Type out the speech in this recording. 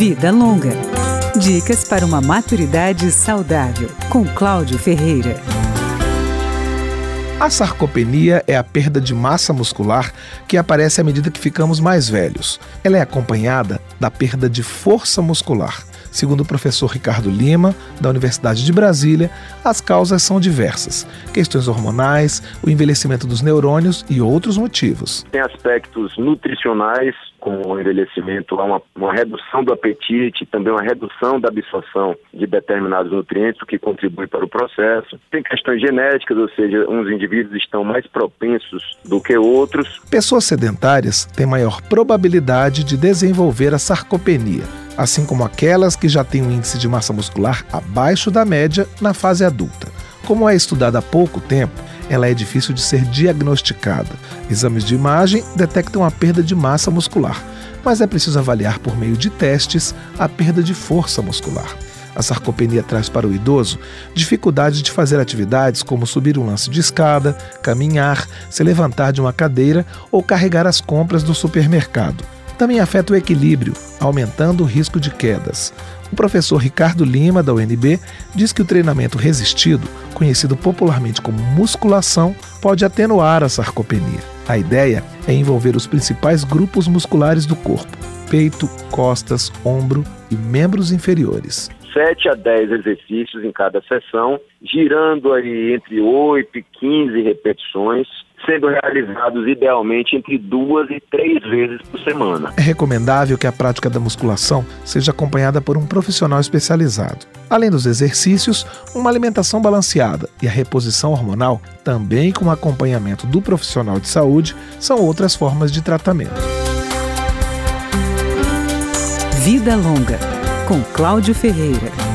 Vida Longa. Dicas para uma maturidade saudável, com Cláudio Ferreira. A sarcopenia é a perda de massa muscular que aparece à medida que ficamos mais velhos. Ela é acompanhada da perda de força muscular. Segundo o professor Ricardo Lima, da Universidade de Brasília, as causas são diversas: questões hormonais, o envelhecimento dos neurônios e outros motivos. Tem aspectos nutricionais, com o envelhecimento há uma, uma, redução do apetite, também uma redução da absorção de determinados nutrientes, o que contribui para o processo. Tem questões genéticas, ou seja, uns indivíduos estão mais propensos do que outros. Pessoas sedentárias têm maior probabilidade de desenvolver a sarcopenia, assim como aquelas que já têm um índice de massa muscular abaixo da média na fase adulta. Como é estudada há pouco tempo, ela é difícil de ser diagnosticada. Exames de imagem detectam a perda de massa muscular, mas é preciso avaliar por meio de testes a perda de força muscular. A sarcopenia traz para o idoso dificuldade de fazer atividades como subir um lance de escada, caminhar, se levantar de uma cadeira ou carregar as compras do supermercado. Também afeta o equilíbrio, aumentando o risco de quedas. O professor Ricardo Lima, da UNB, diz que o treinamento resistido, conhecido popularmente como musculação, pode atenuar a sarcopenia. A ideia é envolver os principais grupos musculares do corpo: peito, costas, ombro e membros inferiores. 7 a 10 exercícios em cada sessão, girando aí entre 8 e 15 repetições, sendo realizados idealmente entre duas e três vezes por semana. É recomendável que a prática da musculação seja acompanhada por um profissional especializado. Além dos exercícios, uma alimentação balanceada e a reposição hormonal, também com acompanhamento do profissional de saúde, são outras formas de tratamento. Vida Longa, com Cláudio Ferreira.